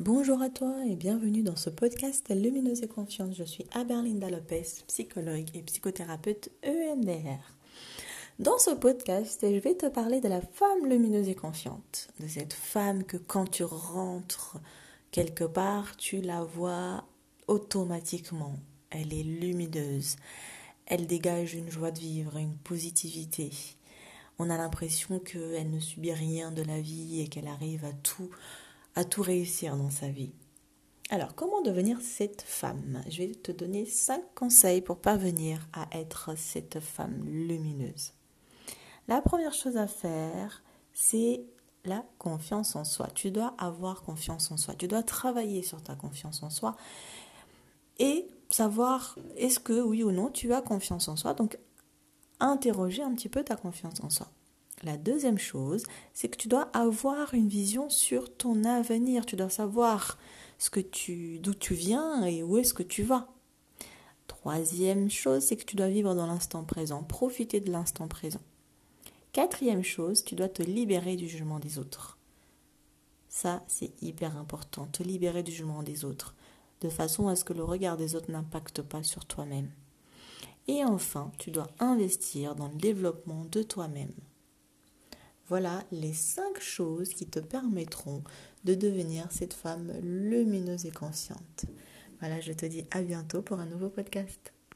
Bonjour à toi et bienvenue dans ce podcast Lumineuse et Confiante. Je suis Aberlinda Lopez, psychologue et psychothérapeute EMDR. Dans ce podcast, je vais te parler de la femme lumineuse et confiante, de cette femme que quand tu rentres quelque part, tu la vois automatiquement. Elle est lumineuse, elle dégage une joie de vivre, une positivité. On a l'impression qu'elle ne subit rien de la vie et qu'elle arrive à tout à tout réussir dans sa vie. Alors, comment devenir cette femme? Je vais te donner cinq conseils pour parvenir à être cette femme lumineuse. La première chose à faire, c'est la confiance en soi. Tu dois avoir confiance en soi. Tu dois travailler sur ta confiance en soi et savoir est-ce que oui ou non tu as confiance en soi. Donc, interroger un petit peu ta confiance en soi. La deuxième chose, c'est que tu dois avoir une vision sur ton avenir. Tu dois savoir ce d'où tu viens et où est-ce que tu vas. Troisième chose, c'est que tu dois vivre dans l'instant présent, profiter de l'instant présent. Quatrième chose, tu dois te libérer du jugement des autres. Ça, c'est hyper important, te libérer du jugement des autres, de façon à ce que le regard des autres n'impacte pas sur toi-même. Et enfin, tu dois investir dans le développement de toi-même. Voilà les cinq choses qui te permettront de devenir cette femme lumineuse et consciente. Voilà, je te dis à bientôt pour un nouveau podcast.